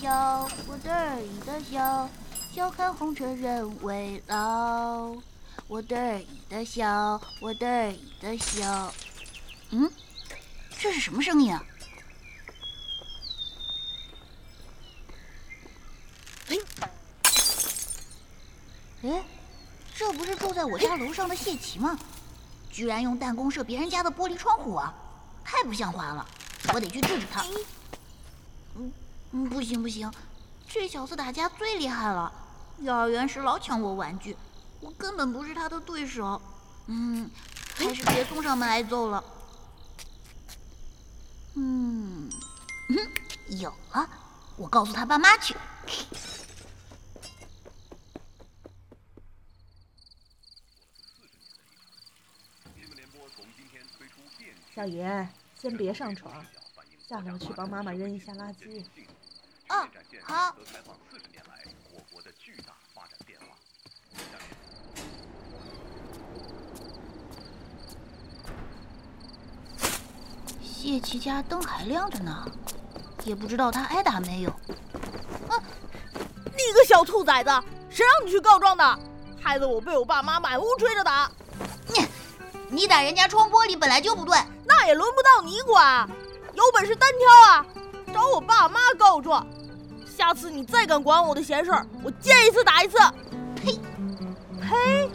笑，我得意的笑，笑看红尘人未老。我得意的笑，我得意的笑。嗯，这是什么声音啊？哎，哎，这不是住在我家楼上的谢奇吗？居然用弹弓射别人家的玻璃窗户啊！太不像话了，我得去治治他。不行不行，这小子打架最厉害了，幼儿园时老抢我玩具。我根本不是他的对手，嗯，还是别送上门挨揍了。嗯，有了，我告诉他爸妈去。小爷，先别上床，下楼去帮妈妈扔一下垃圾。哦，好。叶琪家灯还亮着呢，也不知道他挨打没有。啊！你个小兔崽子，谁让你去告状的？害得我被我爸妈满屋追着打。你，你打人家窗玻璃本来就不对，那也轮不到你管。有本事单挑啊！找我爸妈告状。下次你再敢管我的闲事儿，我见一次打一次。呸！呸！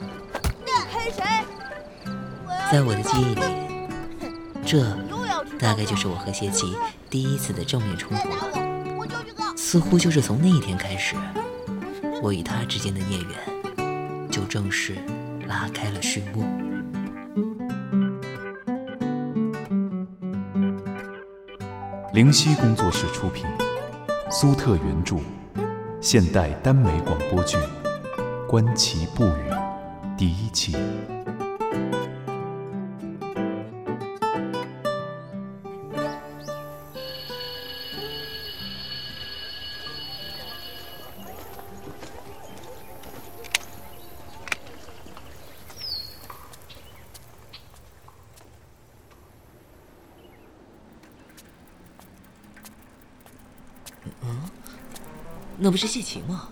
呸谁？在我的记忆里，这。大概就是我和谢奇第一次的正面冲突了，似乎就是从那一天开始，我与他之间的孽缘就正式拉开了序幕。灵犀工作室出品，苏特原著，现代耽美广播剧《观其不语》第一期。那不是谢晴吗？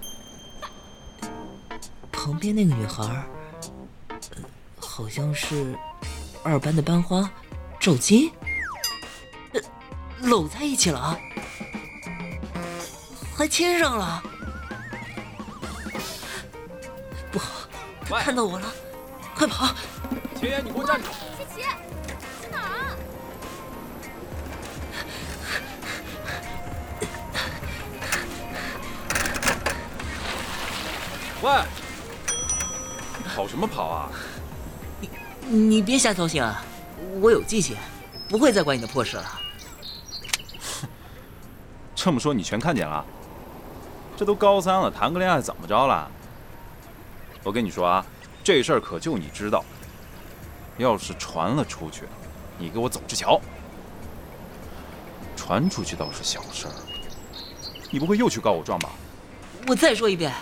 旁边那个女孩，好像是二班的班花赵金，搂在一起了，还亲上了。不好，他看到我了，快跑！秦言，你给我站住！喂，跑什么跑啊？你你别瞎操心啊！我有记性，不会再管你的破事了。哼，这么说你全看见了？这都高三了，谈个恋爱怎么着了？我跟你说啊，这事儿可就你知道。要是传了出去，你给我走着瞧。传出去倒是小事儿，你不会又去告我状吧？我再说一遍。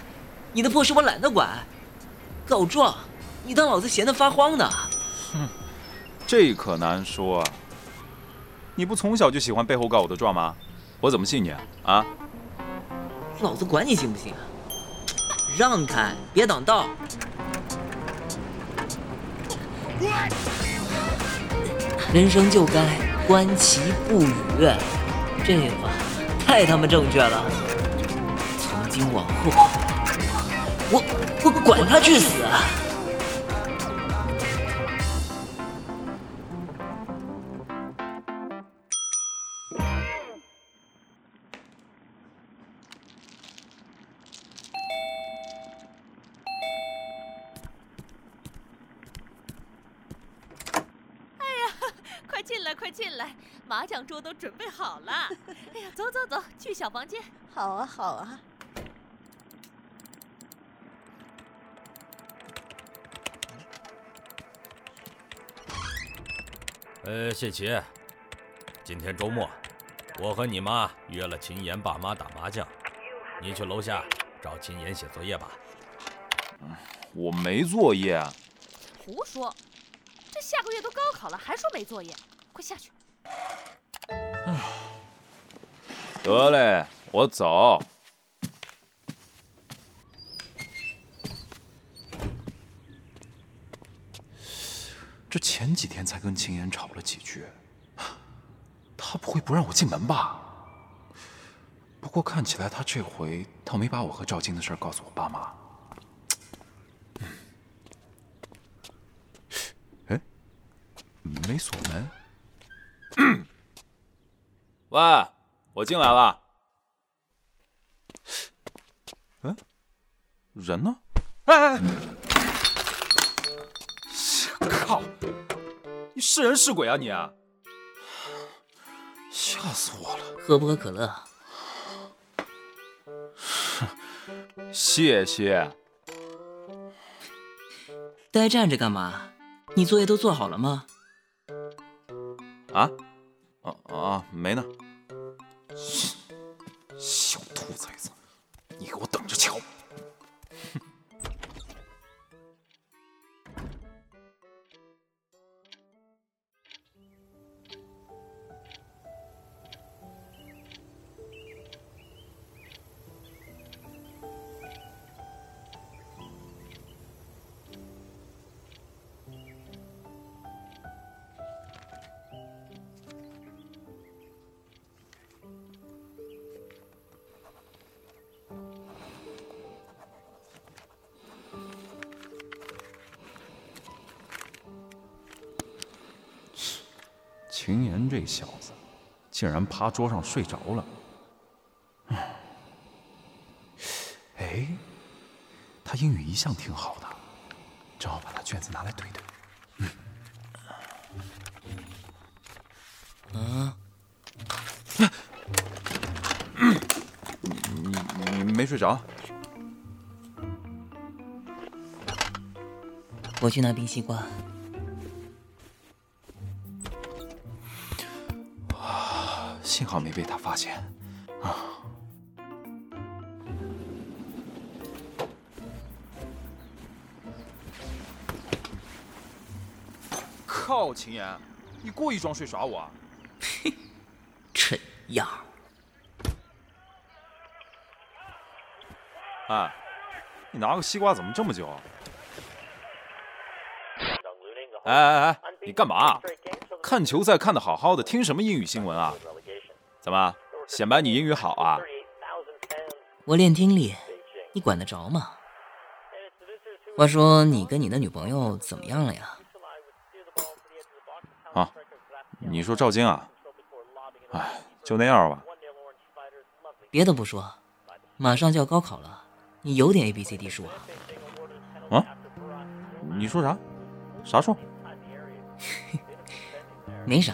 你的破事我懒得管，告状？你当老子闲得发慌呢？哼，这可难说。你不从小就喜欢背后告我的状吗？我怎么信你啊？啊？老子管你信不信啊！让开，别挡道。人生就该观其不语，这话太他妈正确了。从今往后。我我管他去死！哎呀，快进来，快进来，麻将桌都准备好了。哎呀，走走走，去小房间。好啊，好啊。呃，谢奇，今天周末，我和你妈约了秦岩爸妈打麻将，你去楼下找秦岩写作业吧。我没作业。胡说，这下个月都高考了，还说没作业？快下去。得嘞，我走。这前几天才跟秦岩吵了几句，他不会不让我进门吧？不过看起来他这回倒没把我和赵晶的事告诉我爸妈。哎，没锁门。喂，我进来了。嗯，人呢？哎哎！靠！你是人是鬼啊你？吓死我了！喝不喝可乐？谢谢。呆站着干嘛？你作业都做好了吗？啊？啊啊，没呢。小兔崽子，你给我竟然趴桌上睡着了。哎，他英语一向挺好的，正好把他卷子拿来对对。嗯啊？你你没睡着？我去拿冰西瓜。幸好没被他发现，啊！靠，秦岩，你故意装睡耍我？嘿，蠢样！哎，你拿个西瓜怎么这么久？哎哎哎，你干嘛？看球赛看的好好的，听什么英语新闻啊？怎么显摆你英语好啊？我练听力，你管得着吗？话说你跟你的女朋友怎么样了呀？啊，你说赵晶啊？哎，就那样吧。别的不说，马上就要高考了，你有点 A B C D 数啊？啊？你说啥？啥数？没啥，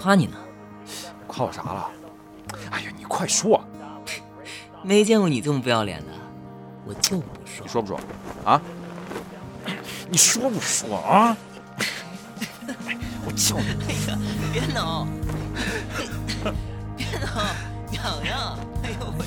夸你呢。夸我啥了？快说！没见过你这么不要脸的，我就不说。你说不说？啊？你说不说啊？我叫你！哎呀，别挠！别挠，痒痒！哎呦喂！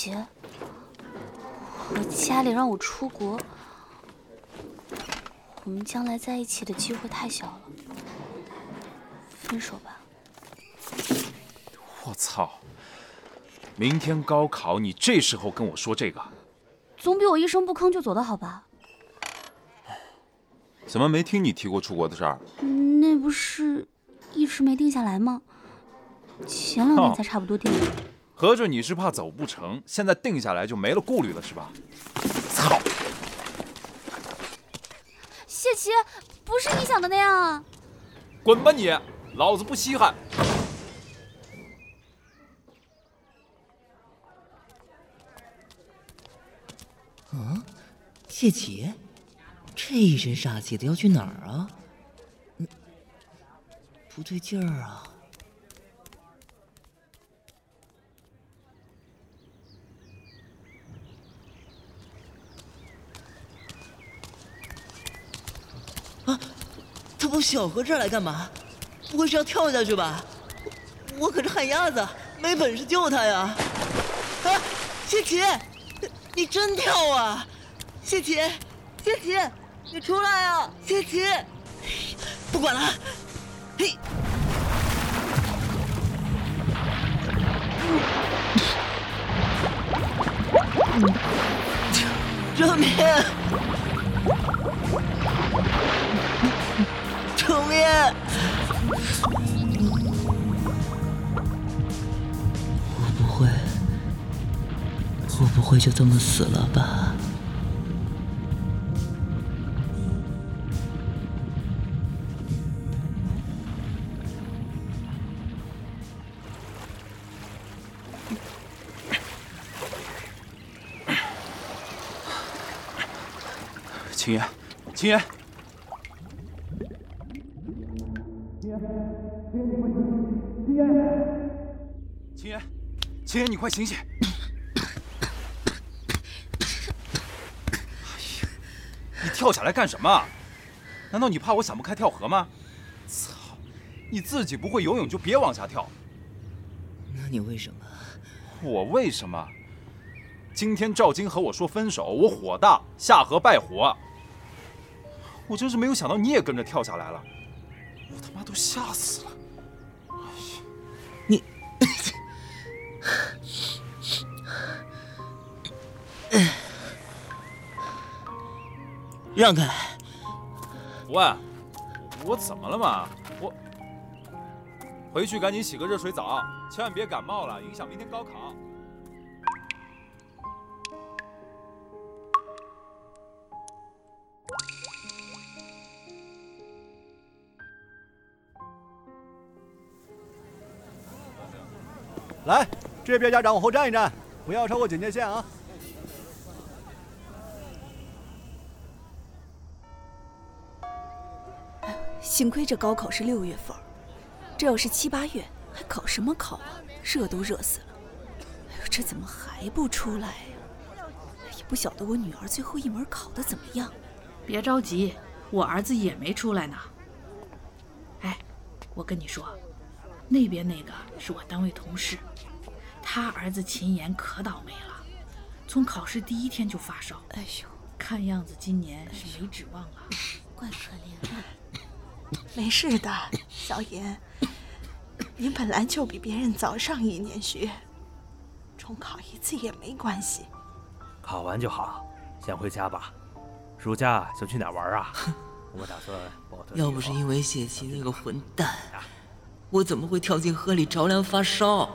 谢奇，我家里让我出国，我们将来在一起的机会太小了，分手吧。我操！明天高考，你这时候跟我说这个，总比我一声不吭就走的好吧？怎么没听你提过出国的事儿？那不是一直没定下来吗？前两天才差不多定。合着你是怕走不成，现在定下来就没了顾虑了是吧？操！谢奇，不是你想的那样啊！滚吧你，老子不稀罕。啊，谢奇，这一身煞气的要去哪儿啊？嗯，不对劲儿啊！不小河这儿来干嘛？不会是要跳下去吧？我我可是旱鸭子，没本事救他呀！啊，谢奇，你真跳啊！谢奇，谢奇，你出来啊！谢奇，不管了，嘿。救命！救命！我不会，我不会就这么死了吧？秦岩，秦岩，秦岩，你快醒醒！哎呀，你跳下来干什么？难道你怕我想不开跳河吗？操！你自己不会游泳就别往下跳。那你为什么？我为什么？今天赵晶和我说分手，我火大，下河拜火。我真是没有想到你也跟着跳下来了，我他妈都吓死了！让开！喂，我怎么了嘛？我回去赶紧洗个热水澡，千万别感冒了，影响明天高考。来，这边家长往后站一站，不要超过警戒线啊！幸亏这高考是六月份，这要是七八月，还考什么考啊？热都热死了！哎呦，这怎么还不出来呀？也不晓得我女儿最后一门考的怎么样。别着急，我儿子也没出来呢。哎，我跟你说，那边那个是我单位同事，他儿子秦岩可倒霉了，从考试第一天就发烧。哎呦，看样子今年是没指望了。怪可怜的。没事的，小岩，您本来就比别人早上一年学，重考一次也没关系。考完就好，先回家吧。暑假想去哪玩啊？我们打算报特。要不是因为谢奇那个混蛋，我怎么会跳进河里着凉发烧？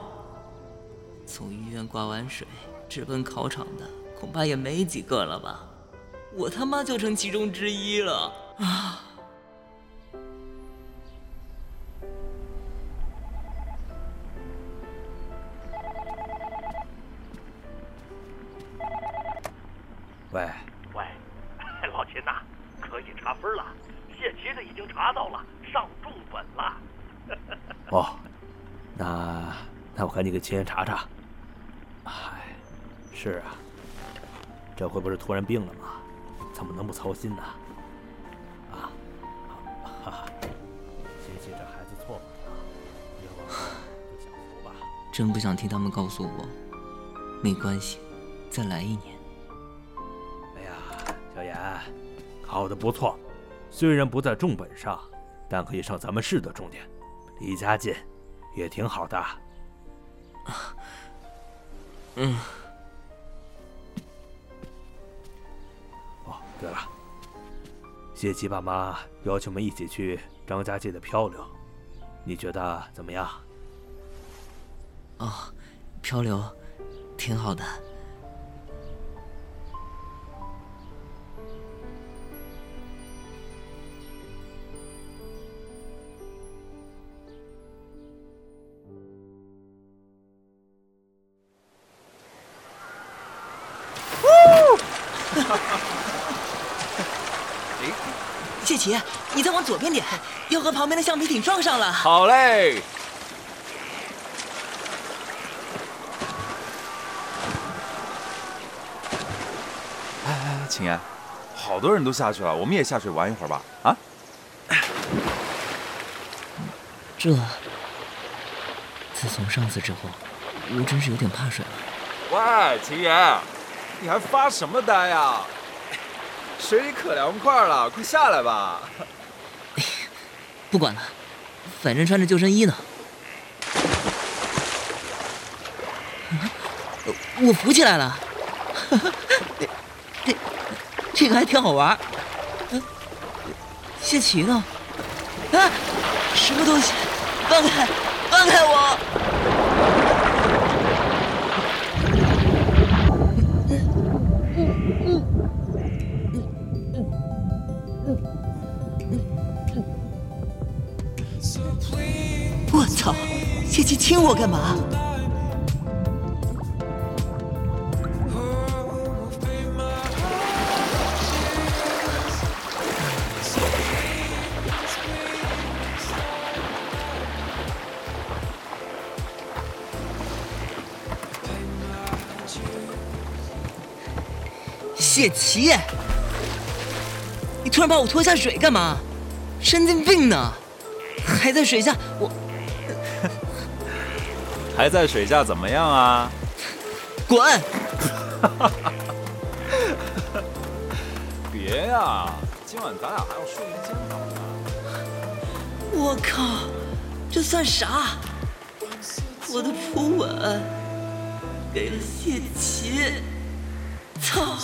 从医院挂完水直奔考场的，恐怕也没几个了吧？我他妈就成其中之一了啊！喂喂，老秦呐，可以查分了，谢奇的已经查到了，上重本了。哦，那那我赶紧给秦岩查查。哎，是啊，这会不是突然病了吗？怎么能不操心呢？啊，哈哈，谢奇这孩子错了，以后就享福吧。真不想听他们告诉我，没关系，再来一年。哎呀小严，考得不错，虽然不在重本上，但可以上咱们市的重点，离家近，也挺好的。嗯。对了，谢琪爸妈邀请我们一起去张家界的漂流，你觉得怎么样？哦，漂流，挺好的。奇，你再往左边点，要和旁边的橡皮艇撞上了。好嘞。哎哎，秦岩，好多人都下去了，我们也下水玩一会儿吧？啊？这自从上次之后，我真是有点怕水了。喂，秦岩，你还发什么呆呀？水里可凉快了，快下来吧。不管了，反正穿着救生衣呢。我浮起来了，这这这个还挺好玩。谢奇呢？啊！什么东西？放开！放开我！我操！谢奇亲我干嘛？谢奇，你突然把我拖下水干嘛？神经病呢？还在水下，我还在水下怎么样啊？滚！别呀，今晚咱俩还要睡一间房呢。我靠，这算啥？我的初吻给了谢奇。操！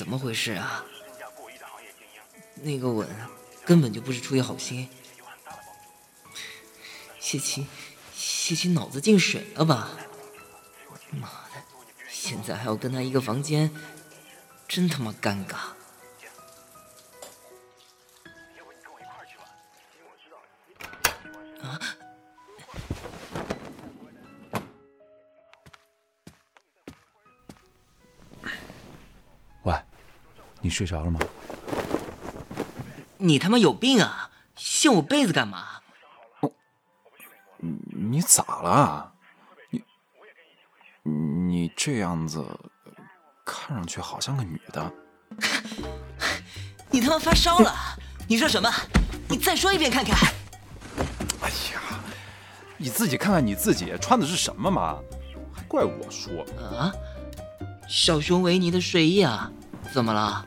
怎么回事啊？那个吻根本就不是出于好心。谢奇，谢奇脑子进水了吧？妈的，现在还要跟他一个房间，真他妈尴尬。你睡着了吗？你他妈有病啊！掀我被子干嘛？你咋了？你你这样子，看上去好像个女的。你他妈发烧了？你说什么？你再说一遍看看。哎呀，你自己看看你自己穿的是什么嘛？还怪我说？啊？小熊维尼的睡衣啊？怎么了？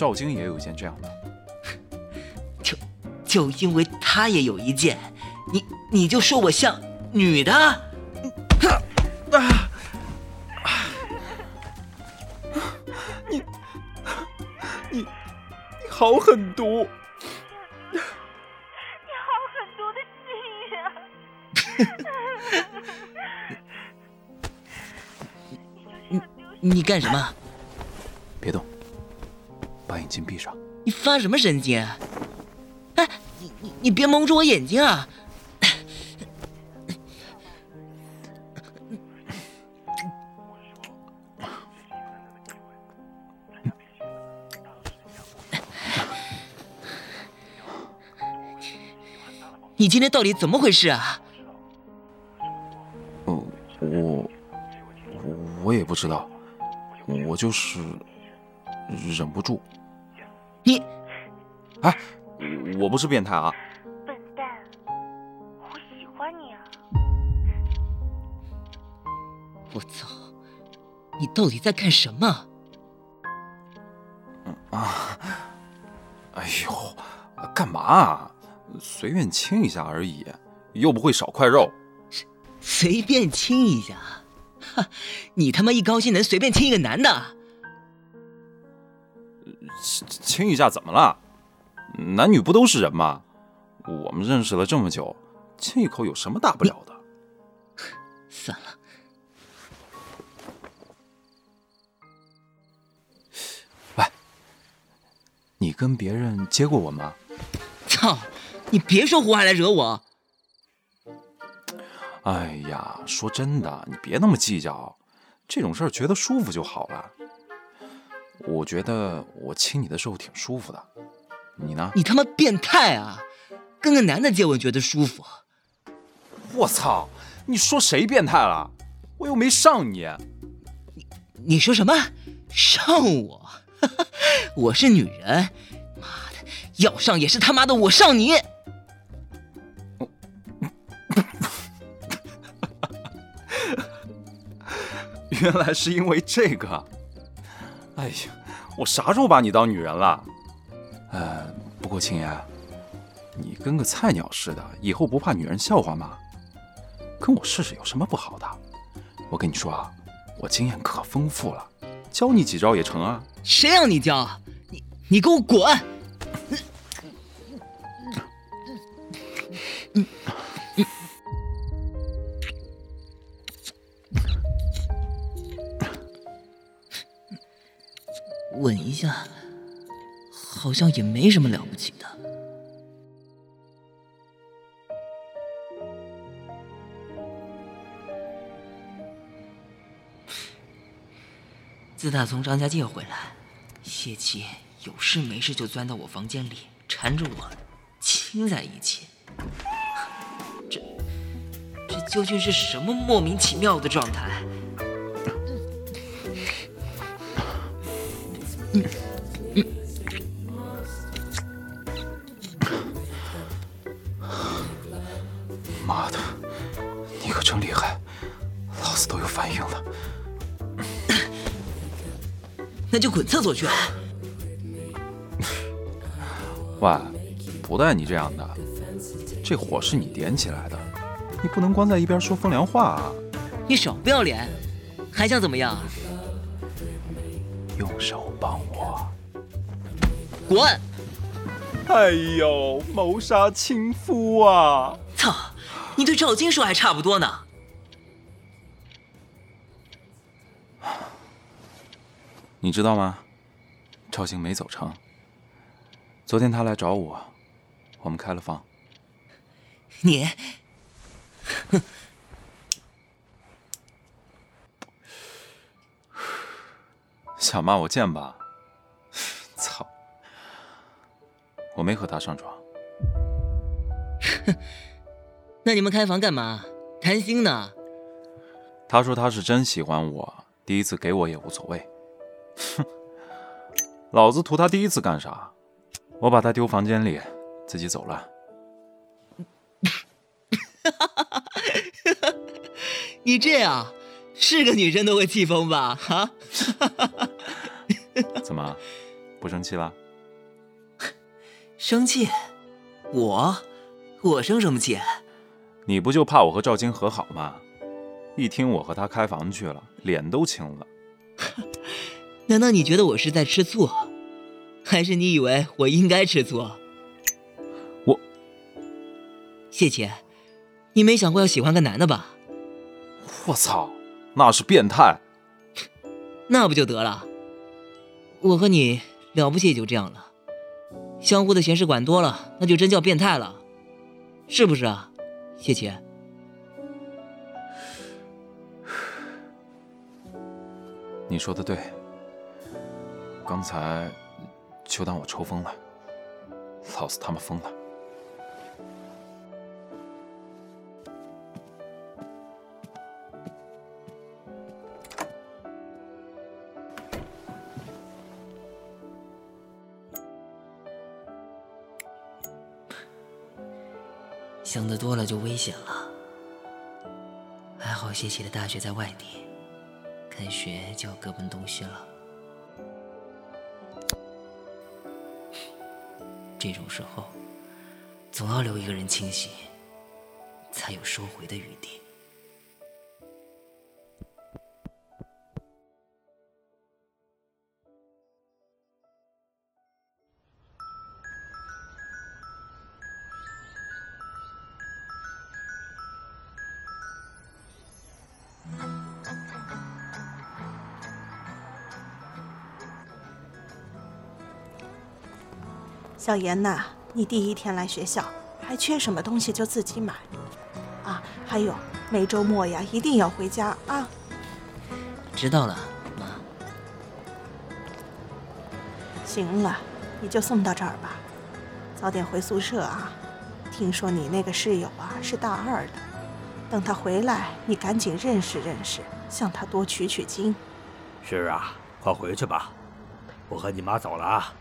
嗯，赵晶也有一件这样的。就就因为她也有一件，你你就说我像女的？啊！你你你好狠毒！你好狠毒的心呀！你干什么？眼睛闭上。你发什么神经？哎，你你你别蒙住我眼睛啊！你今天到底怎么回事啊？哦，我我也不知道。我就是忍不住。你，哎，我不是变态啊！笨蛋，我喜欢你啊！我操，你到底在干什么？啊！哎呦，干嘛啊？随便亲一下而已，又不会少块肉。随便亲一下。哈，你他妈一高兴能随便亲一个男的？亲亲一下怎么了？男女不都是人吗？我们认识了这么久，亲一口有什么大不了的？算了。喂，你跟别人接过吻吗？操，你别说胡话来惹我。哎呀，说真的，你别那么计较，这种事儿觉得舒服就好了。我觉得我亲你的时候挺舒服的，你呢？你他妈变态啊！跟个男的接吻觉得舒服？我操！你说谁变态了？我又没上你。你你说什么？上我？我是女人，妈的，要上也是他妈的我上你。原来是因为这个。哎呀，我啥时候把你当女人了？呃，不过青言，你跟个菜鸟似的，以后不怕女人笑话吗？跟我试试有什么不好的？我跟你说啊，我经验可丰富了，教你几招也成啊。谁让你教？你你给我滚！吻一下，好像也没什么了不起的。自打从张家界回来，谢奇有事没事就钻到我房间里，缠着我亲在一起。这这究竟是什么莫名其妙的状态？妈的，你可真厉害，老子都有反应了。那就滚厕所去。喂，不带你这样的，这火是你点起来的，你不能光在一边说风凉话啊！你少不要脸，还想怎么样？用滚！哎呦，谋杀亲夫啊！操，你对赵金说还差不多呢。你知道吗？赵兴没走成。昨天他来找我，我们开了房。你，哼，想骂我贱吧？我没和他上床。哼，那你们开房干嘛？谈心呢？他说他是真喜欢我，第一次给我也无所谓。哼，老子图他第一次干啥？我把他丢房间里，自己走了。你这样，是个女生都会气疯吧？哈？怎么，不生气了？生气？我？我生什么气？你不就怕我和赵晶和好吗？一听我和他开房去了，脸都青了。难道你觉得我是在吃醋？还是你以为我应该吃醋？我，谢奇，你没想过要喜欢个男的吧？我操，那是变态。那不就得了？我和你了不起也就这样了，相互的闲事管多了，那就真叫变态了，是不是啊，谢奇？你说的对，刚才就当我抽风了，老子他妈疯了！想的多了就危险了。还好谢奇的大学在外地，开学就要各奔东西了。这种时候，总要留一个人清醒，才有收回的余地。小妍呐，你第一天来学校，还缺什么东西就自己买。啊，还有每周末呀，一定要回家啊。知道了，妈。行了，你就送到这儿吧，早点回宿舍啊。听说你那个室友啊是大二的，等他回来，你赶紧认识认识，向他多取取经。是啊，快回去吧，我和你妈走了啊。啊，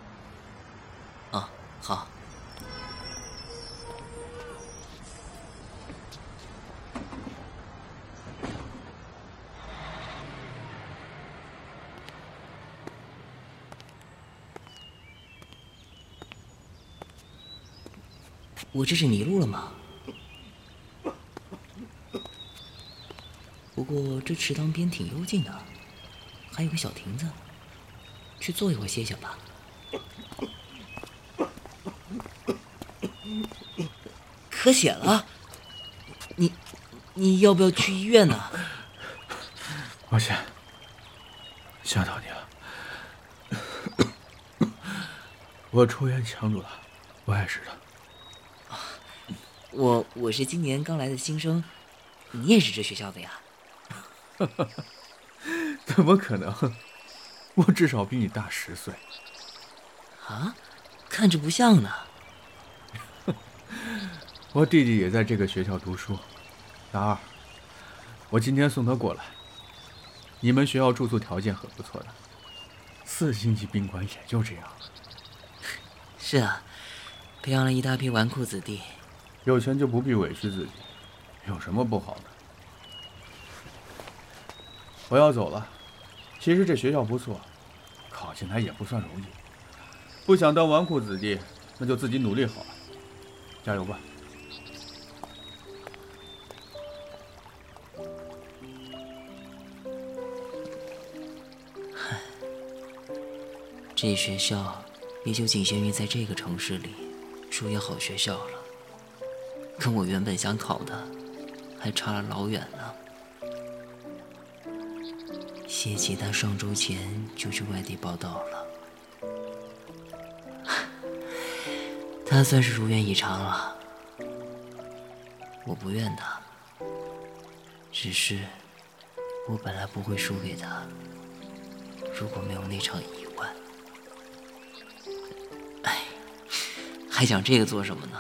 我这是迷路了吗？不过这池塘边挺幽静的，还有个小亭子，去坐一会儿歇歇吧。咳血了，你你要不要去医院呢？抱歉，吓到你了。我抽烟呛住了，不碍事的。我我是今年刚来的新生，你也是这学校的呀？怎么可能？我至少比你大十岁。啊？看着不像呢。我弟弟也在这个学校读书，大二。我今天送他过来。你们学校住宿条件很不错的，四星级宾馆也就这样。是啊，培养了一大批纨绔子弟。有钱就不必委屈自己，有什么不好的？我要走了。其实这学校不错，考进来也不算容易。不想当纨绔子弟，那就自己努力好了。加油吧！这学校也就仅限于在这个城市里属于好学校了。跟我原本想考的还差了老远呢。谢奇他上周前就去外地报道了，他算是如愿以偿了。我不怨他，只是我本来不会输给他。如果没有那场意外，哎，还讲这个做什么呢？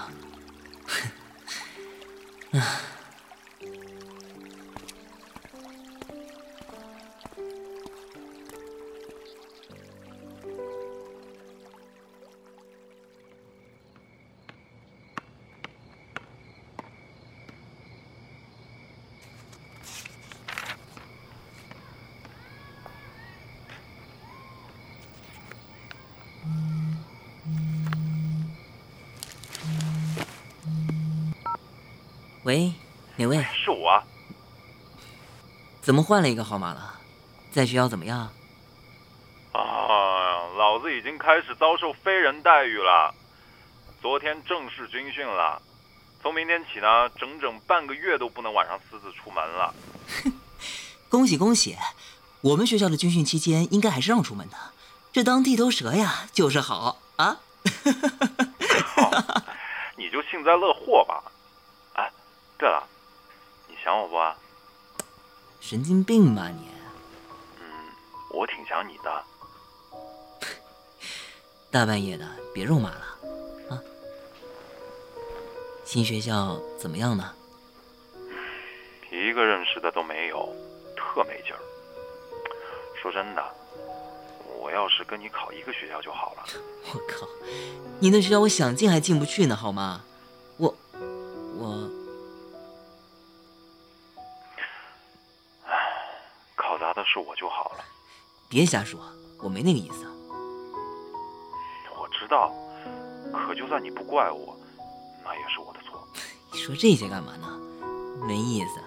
怎么换了一个号码了？在学校怎么样？啊，老子已经开始遭受非人待遇了。昨天正式军训了，从明天起呢，整整半个月都不能晚上私自出门了。恭喜恭喜！我们学校的军训期间应该还是让出门的，这当地头蛇呀，就是好啊。你就幸灾乐祸吧。哎对了，你想我不？神经病吧你！嗯，我挺想你的。大半夜的，别肉麻了啊！新学校怎么样呢？一个认识的都没有，特没劲儿。说真的，我要是跟你考一个学校就好了。我靠，你那学校我想进还进不去呢，好吗？别瞎说，我没那个意思。我知道，可就算你不怪我，那也是我的错。你说这些干嘛呢？没意思。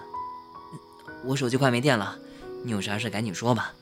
我手机快没电了，你有啥事赶紧说吧。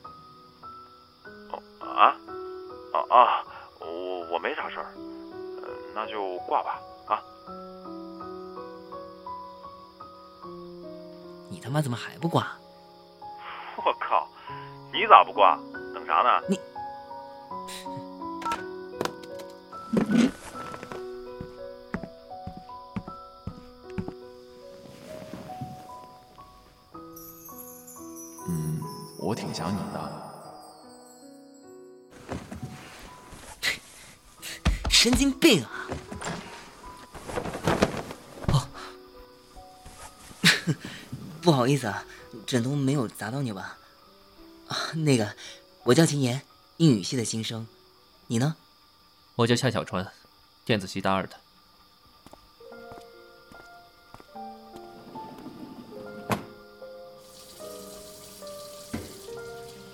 枕头没有砸到你吧？啊，那个，我叫秦岩，英语系的新生，你呢？我叫夏小川，电子系大二的。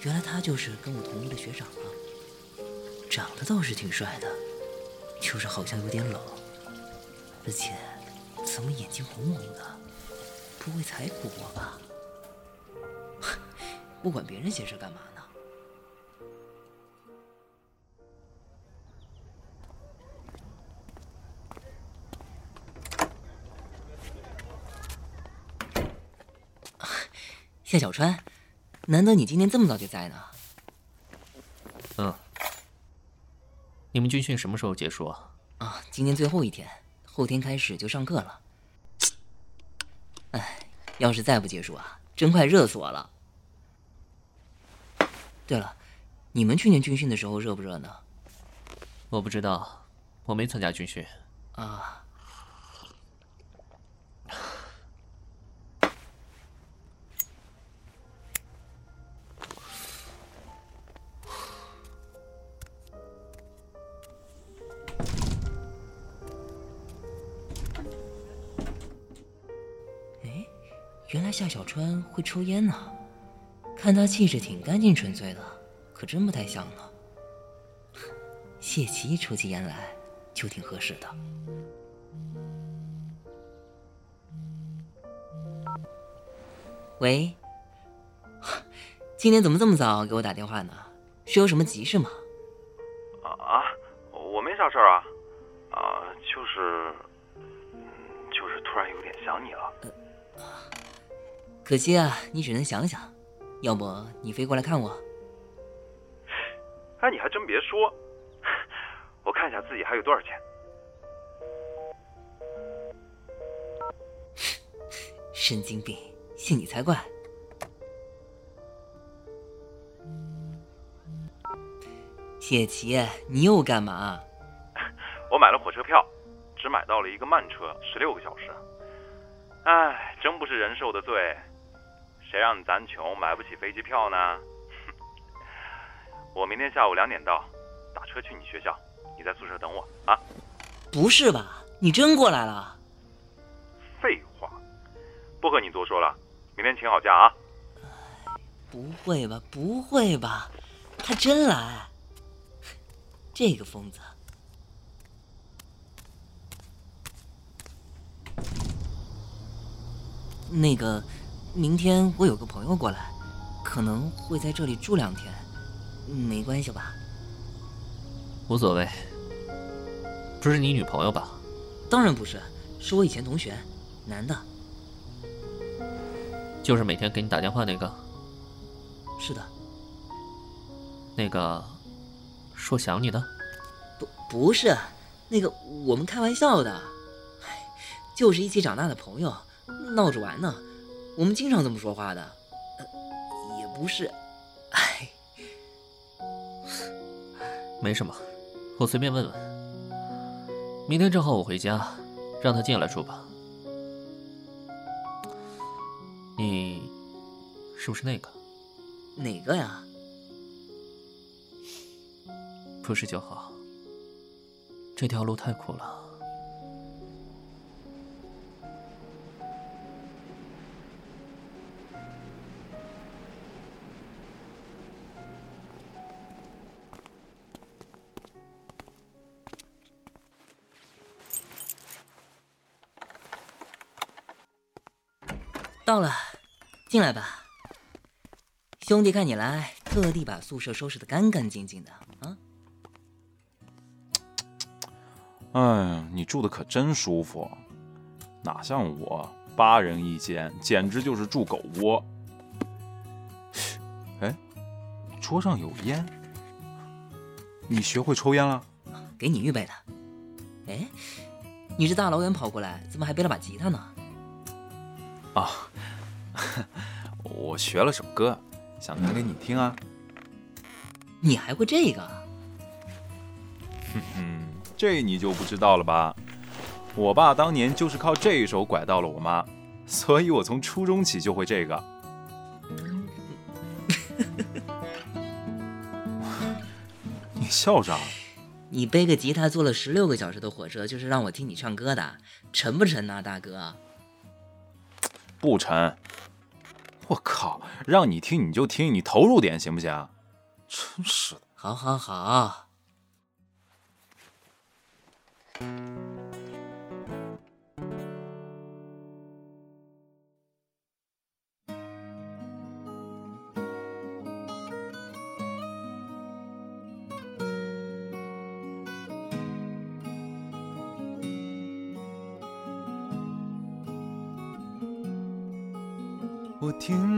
原来他就是跟我同屋的学长啊，长得倒是挺帅的，就是好像有点冷，而且怎么眼睛红红的？不会才补过吧？不管别人闲事干嘛呢？夏小川。难得你今天这么早就在呢？嗯。你们军训什么时候结束啊？啊，今天最后一天，后天开始就上课了。哎，要是再不结束啊，真快热死我了。对了，你们去年军训的时候热不热呢？我不知道，我没参加军训。啊。原来夏小川会抽烟呢，看他气质挺干净纯粹的，可真不太像呢。谢奇抽起烟来就挺合适的。喂，今天怎么这么早给我打电话呢？是有什么急事吗？啊啊，我没啥事儿啊，啊，就是，就是突然有点想你了。可惜啊，你只能想想，要不你飞过来看我？哎，你还真别说，我看一下自己还有多少钱。神经病，信你才怪！谢奇，你又干嘛？我买了火车票，只买到了一个慢车，十六个小时。哎，真不是人受的罪。谁让咱穷买不起飞机票呢？我明天下午两点到，打车去你学校，你在宿舍等我啊。不是吧？你真过来了？废话，不和你多说了，明天请好假啊。不会吧？不会吧？他真来？这个疯子。那个。明天我有个朋友过来，可能会在这里住两天，没关系吧？无所谓。不是你女朋友吧？当然不是，是我以前同学，男的。就是每天给你打电话那个？是的。那个说想你的？不，不是，那个我们开玩笑的，就是一起长大的朋友，闹着玩呢。我们经常这么说话的，也不是，哎，没什么，我随便问问。明天正好我回家，让他进来住吧。你是不是那个？哪个呀？不是就好。这条路太苦了。到了，进来吧。兄弟看你来，特地把宿舍收拾的干干净净的啊。哎呀，你住的可真舒服，哪像我八人一间，简直就是住狗窝。哎，桌上有烟，你学会抽烟了？给你预备的。哎，你这大老远跑过来，怎么还背了把吉他呢？啊。我学了首歌，想弹给你听啊。你还会这个？哼哼，这你就不知道了吧？我爸当年就是靠这一手拐到了我妈，所以我从初中起就会这个。你笑啥？你背个吉他坐了十六个小时的火车，就是让我听你唱歌的，沉不沉呐，大哥？不沉。我靠，让你听你就听，你投入点行不行？真是的。好，好，好。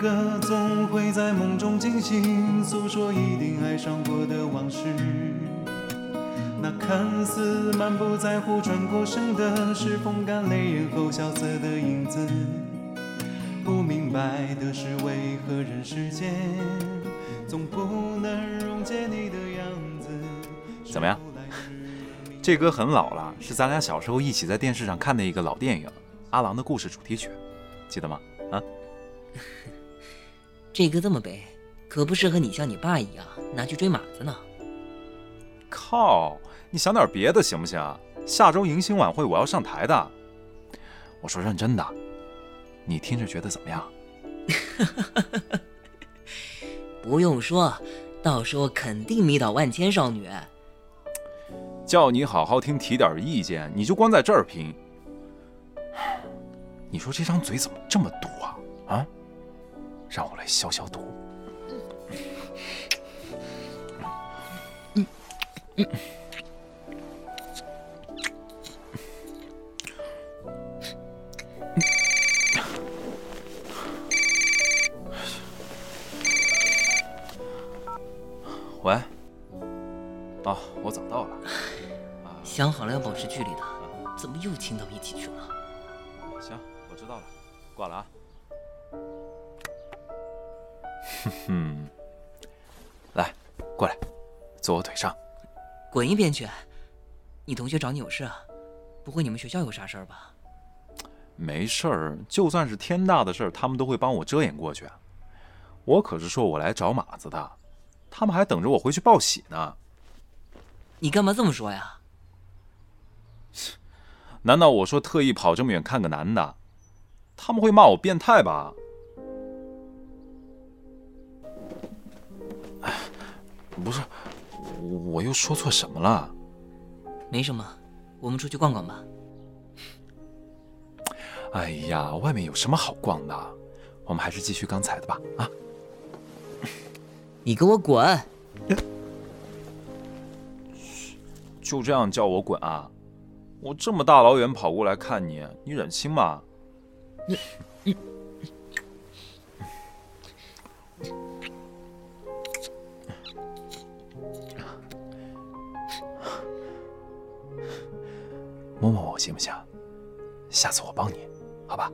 歌总会在梦中惊醒，诉说一定爱上过的往事。那看似满不在乎转过身的，是风干泪眼后萧瑟的影子。不明白的是，为何人世间总不能溶解你的样子？怎么样？这歌很老了，是咱俩小时候一起在电视上看的一个老电影《阿郎的故事》主题曲，记得吗？啊？这歌这么背，可不适合你像你爸一样拿去追马子呢。靠！你想点别的行不行？下周迎新晚会我要上台的。我说认真的，你听着觉得怎么样？不用说，到时候肯定迷倒万千少女。叫你好好听，提点意见，你就光在这儿拼。你说这张嘴怎么这么毒啊？啊！让我来消消毒。喂。哦，我早到了。想好了要保持距离的，怎么又亲到一起去了？行，我知道了，挂了啊。哼哼，来，过来，坐我腿上。滚一边去！你同学找你有事啊？不会你们学校有啥事儿吧？没事儿，就算是天大的事儿，他们都会帮我遮掩过去。我可是说我来找马子的，他们还等着我回去报喜呢。你干嘛这么说呀？难道我说特意跑这么远看个男的，他们会骂我变态吧？不是，我又说错什么了？没什么，我们出去逛逛吧。哎呀，外面有什么好逛的？我们还是继续刚才的吧。啊！你给我滚！就这样叫我滚啊？我这么大老远跑过来看你，你忍心吗？你你。摸摸我行不行？下次我帮你，好吧？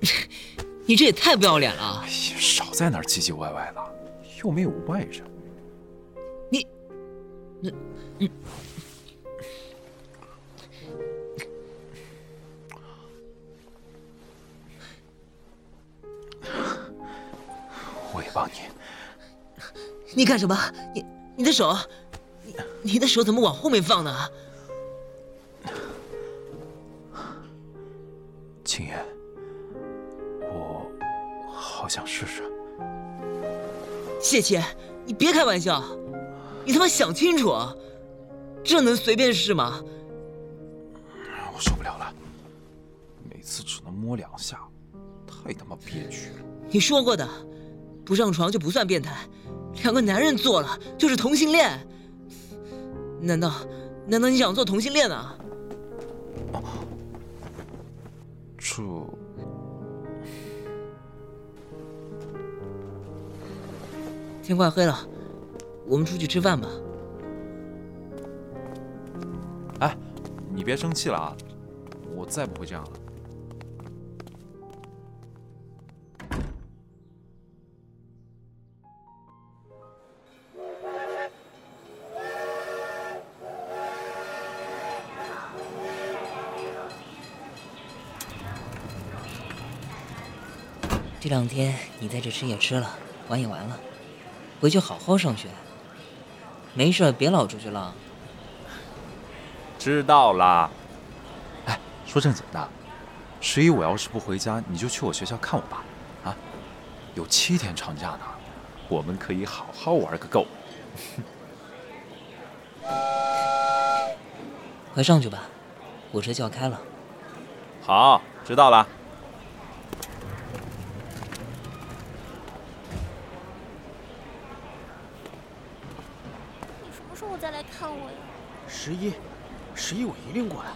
你这也太不要脸了！哎呀，少在那儿唧唧歪歪了，又没有外人。你，那，嗯。我也帮你。你干什么？你你的手，你你的手怎么往后面放呢？谢谢，你别开玩笑，你他妈想清楚啊，这能随便试吗？我受不了了，每次只能摸两下，太他妈憋屈了。你说过的，不上床就不算变态，两个男人做了就是同性恋。难道难道你想做同性恋啊？这天快黑了，我们出去吃饭吧。哎，你别生气了啊，我再不会这样了。这两天你在这吃也吃了，玩也玩了，回去好好上学。没事，别老出去浪。知道啦。哎，说正经的，十一我要是不回家，你就去我学校看我爸。啊，有七天长假呢，我们可以好好玩个够。快上去吧，火车就要开了。好，知道了。一，定过来。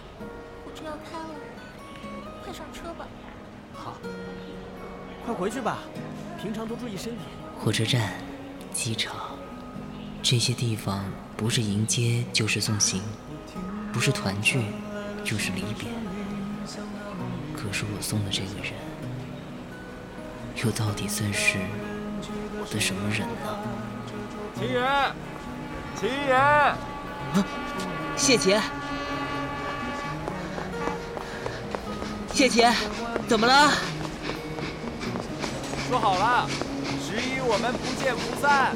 我车要开了，快上车吧。好，快回去吧，平常多注意身体。火车站、机场，这些地方不是迎接就是送行，不是团聚就是离别。可是我送的这个人，又到底算是我的什么人呢？秦爷，秦爷，谢姐，姐姐，怎么了？说好了，十一我们不见不散。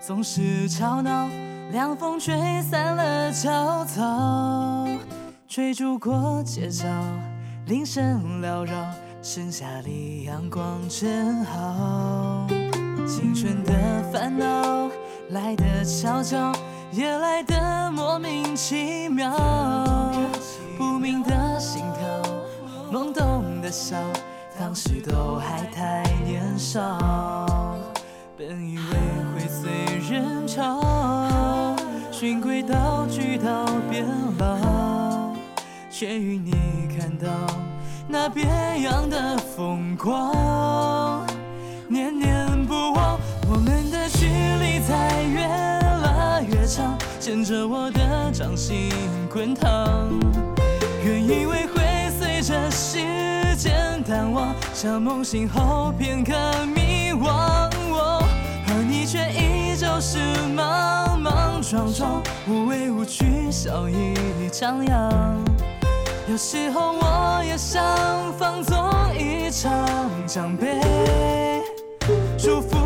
总是吵闹，凉风吹散了草草，追逐过街角，铃声缭绕，盛夏里阳光正好。青春的烦恼来得悄悄，也来得莫名其妙，不明的心跳，懵懂的笑，当时都还太年少。本以为会随人潮，循规蹈矩到变老，却与你看到那别样的风光，念念不忘。我们的距离在越拉越长，牵着我的掌心滚烫，原以为会随着时间淡忘，像梦醒后片刻迷惘。你却依旧是莽莽撞撞，无畏无惧，笑意张扬。有时候我也想放纵一场，将被祝福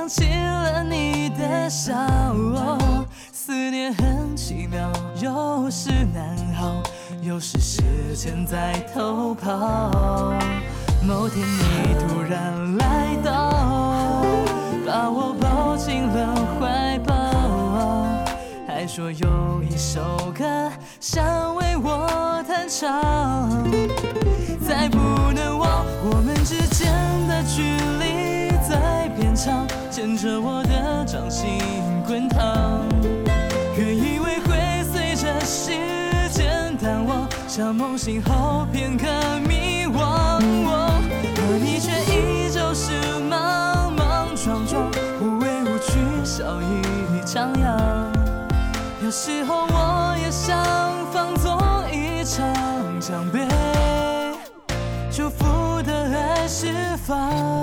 想起了你的笑。思念很奇妙，有时难熬，有时时间在偷跑。某天你突然来到，把我抱进了怀抱，还说有一首歌想为我弹唱。再不能忘我们之间的距离在变长，牵着我的掌心滚烫原以为会随着时间淡忘像梦醒后片刻迷惘。我可你却依旧是莽莽撞撞无畏无惧笑意张扬有时候我也想放纵一场将被祝福的爱释放。